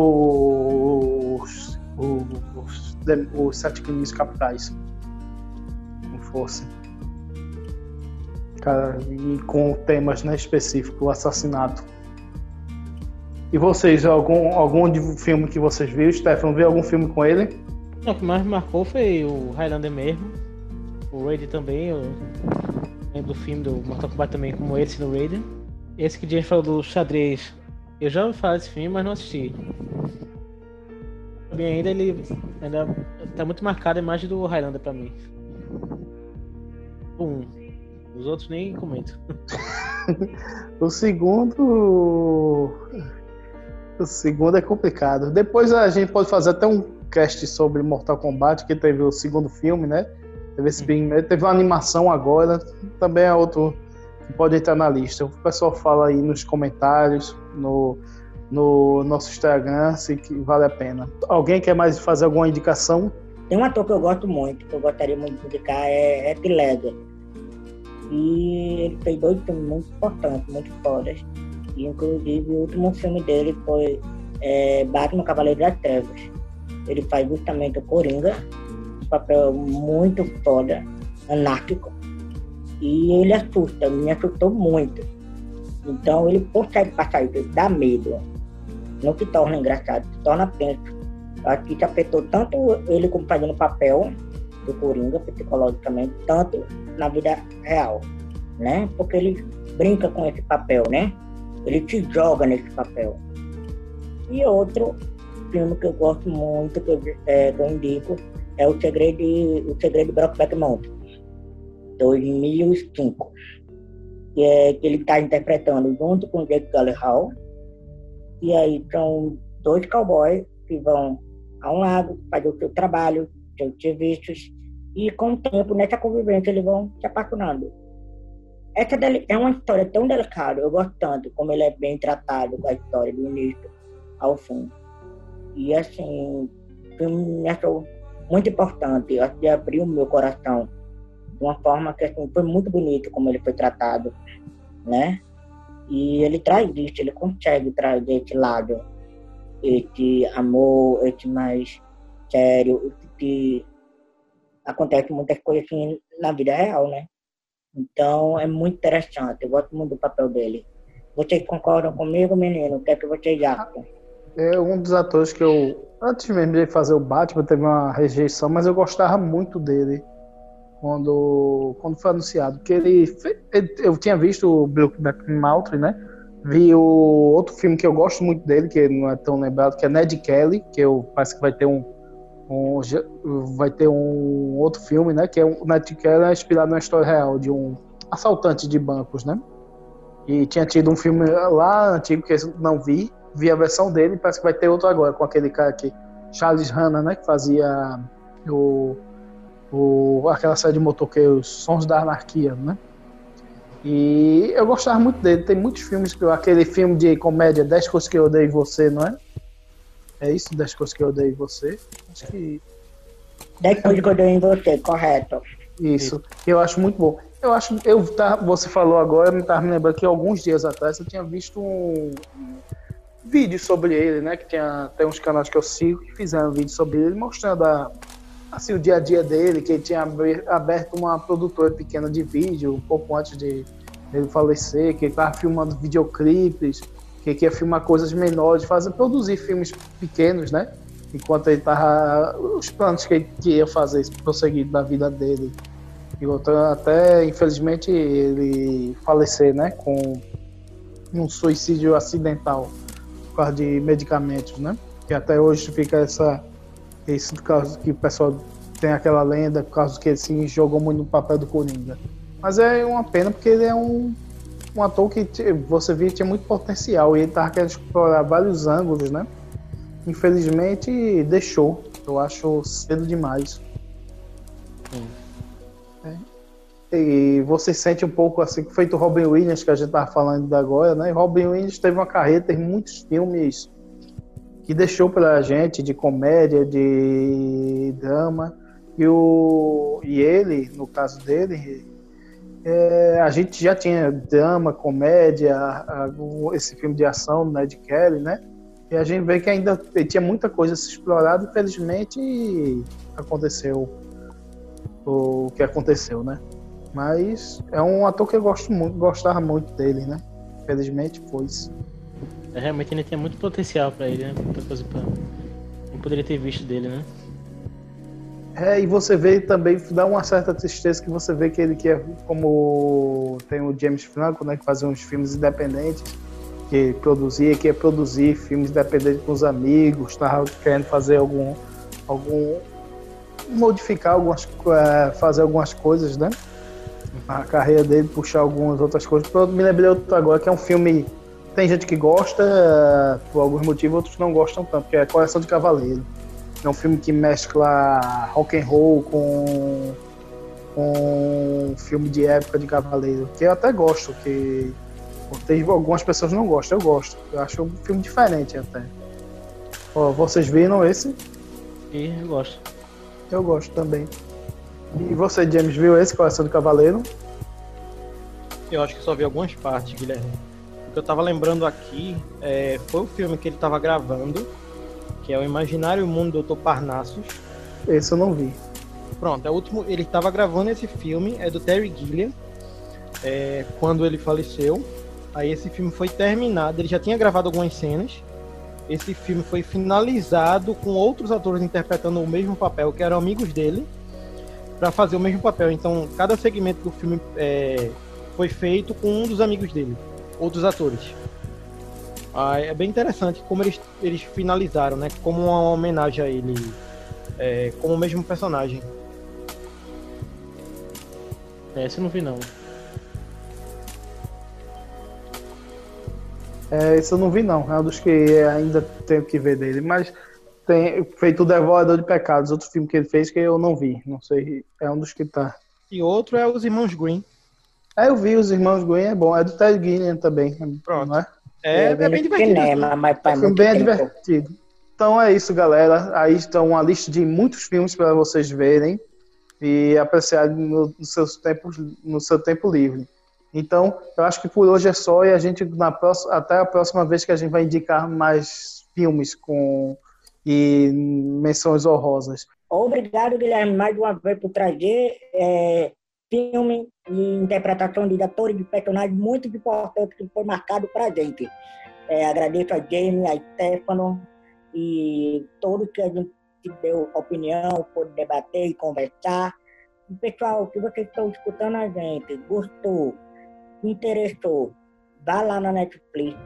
os, os, os sete crimes capitais. Como fosse. E com temas né, específicos, o assassinato. E vocês, algum, algum filme que vocês viram? Stefano, viu algum filme com ele? Não, o que mais marcou foi o Highlander mesmo. O Raiden também, eu lembro do filme do Mortal Kombat também, como esse no Raiden. Esse que a gente falou do xadrez, eu já ouvi falar desse filme, mas não assisti. Também ainda ele ainda tá muito marcado a imagem do Highlander pra mim. Um. Os outros nem comento. O segundo. O segundo é complicado. Depois a gente pode fazer até um cast sobre Mortal Kombat, que teve o segundo filme, né? Teve esse primeiro, teve uma animação agora, também é outro que pode entrar na lista. O pessoal fala aí nos comentários, no, no nosso Instagram, se que vale a pena. Alguém quer mais fazer alguma indicação? Tem um ator que eu gosto muito, que eu gostaria muito de indicar, é Heath Ledger. E ele fez dois filmes muito importantes, muito fodas. E, inclusive, o último filme dele foi é, Batman Cavaleiro das Trevas. Ele faz justamente o Coringa, um papel muito foda, anárquico. E ele assusta, me assustou muito. Então ele consegue passar isso, dá medo. Não se torna engraçado, se torna tenso. Acho que isso afetou tanto ele como fazendo papel do Coringa psicologicamente, tanto na vida real, né? Porque ele brinca com esse papel, né? Ele te joga nesse papel. E outro filme que eu gosto muito, que eu, é, que eu indico, é O Segredo o Segredo de Brokeback Mountain, 2005. Que, é, que ele está interpretando junto com Jake Gyllenhaal. E aí são dois cowboys que vão a um lago fazer o seu trabalho, seus serviços, e com o tempo, nessa convivência, eles vão se apaixonando. Essa é uma história tão delicada, eu gosto tanto como ele é bem tratado com a história do início ao fim. E assim, me achou muito importante, acho que abriu o meu coração de uma forma que assim, foi muito bonito como ele foi tratado, né? E ele traz isso, ele consegue trazer esse lado, esse amor, esse mais sério, que acontece muitas coisas assim na vida real, né? Então é muito interessante, eu gosto muito do papel dele. Vocês concordam comigo, menino? O que é que vocês acham? É um dos atores que eu, antes mesmo de fazer o Batman, teve uma rejeição, mas eu gostava muito dele quando, quando foi anunciado. Porque ele, eu tinha visto o Brokeback Mountain, né? Vi o outro filme que eu gosto muito dele, que não é tão lembrado, que é Ned Kelly, que eu parece que vai ter um, um vai ter um outro filme, né? Que é Ned Kelly é inspirado na história real de um assaltante de bancos, né? E tinha tido um filme lá antigo que eu não vi, vi a versão dele, parece que vai ter outro agora com aquele cara aqui, Charles Hanna, né? Que fazia o, o aquela série de motoqueiros, Sons da Anarquia, né? E eu gostava muito dele. Tem muitos filmes, que aquele filme de comédia 10 coisas que eu odeio você, não é? É isso, 10 coisas que eu odeio em você? Acho que. 10 coisas que eu odeio em você, correto. Isso, eu acho muito bom. Eu acho, eu tá, você falou agora, eu me estava me lembrando que alguns dias atrás eu tinha visto um vídeo sobre ele, né? Que tinha tem uns canais que eu sigo que fizeram vídeo sobre ele, mostrando a, assim, o dia a dia dele, que ele tinha aberto uma produtora pequena de vídeo um pouco antes de ele falecer, que ele estava filmando videoclipes, que ele ia filmar coisas menores, fazer, produzir filmes pequenos, né? Enquanto ele estava. os planos que ele que ia fazer, prosseguir da vida dele. E outro, até, infelizmente, ele falecer, né? Com um suicídio acidental por causa de medicamentos, né? Que até hoje fica essa por causa que o pessoal tem aquela lenda, por causa que ele se jogou muito no papel do Coringa. Mas é uma pena porque ele é um, um ator que você via tinha muito potencial e ele tava querendo explorar vários ângulos, né? Infelizmente deixou. Eu acho cedo demais. É. E você sente um pouco assim, feito Robin Williams, que a gente tava falando agora, né? Robin Williams teve uma carreira, teve muitos filmes que deixou pra gente de comédia, de drama. E, o, e ele, no caso dele, é, a gente já tinha drama, comédia, esse filme de ação né, de Kelly, né? E a gente vê que ainda tinha muita coisa a se explorar, infelizmente aconteceu o que aconteceu, né? Mas é um ator que eu gosto muito, gostava muito dele, né? Infelizmente foi isso. É, realmente ele tem muito potencial para ele, né? Muita coisa pra. Não poderia ter visto dele, né? É, e você vê também, dá uma certa tristeza que você vê que ele que é como tem o James Franco, né? Que fazia uns filmes independentes, que produzia, que ia produzir filmes independentes com os amigos, estava querendo fazer algum. algum modificar algumas. É, fazer algumas coisas, né? a carreira dele, puxar algumas outras coisas. Me lembrei outro agora, que é um filme. Tem gente que gosta por alguns motivos, outros não gostam tanto, que é Coração de Cavaleiro. É um filme que mescla rock and roll com, com um filme de época de cavaleiro, que eu até gosto, que tem, algumas pessoas não gostam, eu gosto. Eu acho um filme diferente até. Ó, vocês viram esse? E eu gosto. Eu gosto também. E você, James, viu esse Coração do Cavaleiro? Eu acho que só vi algumas partes, Guilherme. O que eu tava lembrando aqui é, foi o filme que ele tava gravando, que é o Imaginário Mundo do Dr. Parnassus. Esse eu não vi. Pronto, é o último. Ele tava gravando esse filme, é do Terry Gilliam, é, quando ele faleceu. Aí esse filme foi terminado, ele já tinha gravado algumas cenas. Esse filme foi finalizado com outros atores interpretando o mesmo papel, que eram amigos dele para fazer o mesmo papel. Então, cada segmento do filme é, foi feito com um dos amigos dele, outros atores. Ah, é bem interessante como eles, eles finalizaram, né? Como uma homenagem a ele, é, como o mesmo personagem. É, esse eu não vi não. É, esse eu não vi não. É um dos que ainda tenho que ver dele, mas tem feito o Devorador de Pecados, outro filme que ele fez que eu não vi. Não sei, é um dos que tá. E outro é Os Irmãos Green. É, eu vi Os Irmãos Green, é bom. É do Ted Gilliam também. Pronto. É? É, é, bem divertido. Cinema, mas é um bem divertido. Então é isso, galera. Aí está uma lista de muitos filmes para vocês verem e apreciar no, no, seus tempos, no seu tempo livre. Então, eu acho que por hoje é só e a gente na próxima, até a próxima vez que a gente vai indicar mais filmes com e menções honrosas. Obrigado, Guilherme, mais uma vez por trazer é, filme e interpretação de atores de personagens muito importantes que foi marcado para a gente. É, agradeço a Jamie, a Stefano e todos que a gente deu opinião, pôde debater e conversar. E, pessoal, se vocês estão escutando a gente, gostou, interessou, vá lá na Netflix,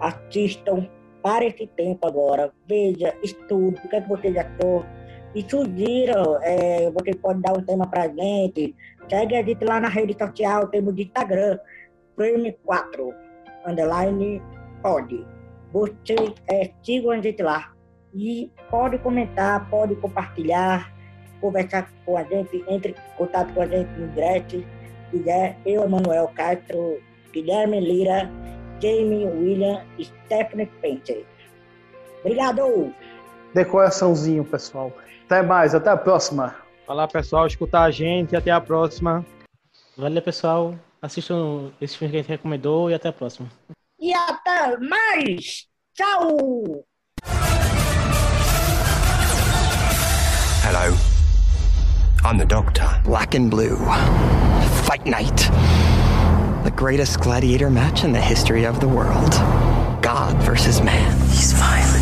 assistam para esse tempo agora, veja, estude, o que, é que você já achou, e sugira, é, você pode dar um tema para a gente, segue a gente lá na rede social, temos Instagram, Frame4, underline, pode. Você é, siga a gente lá. E pode comentar, pode compartilhar, conversar com a gente, entre em contato com a gente no direct. Quiser, eu, Emanuel Castro, Guilherme Lira, Jamie William Stephanie Painter. Obrigado! Decoraçãozinho, pessoal. Até mais, até a próxima. Olá, pessoal, escutar a gente até a próxima. Valeu, pessoal. Assistam esse filme que a gente recomendou e até a próxima. E até mais! Tchau! Hello. I'm the Doctor. Black and Blue. Fight Night. The greatest gladiator match in the history of the world. God versus man. These violent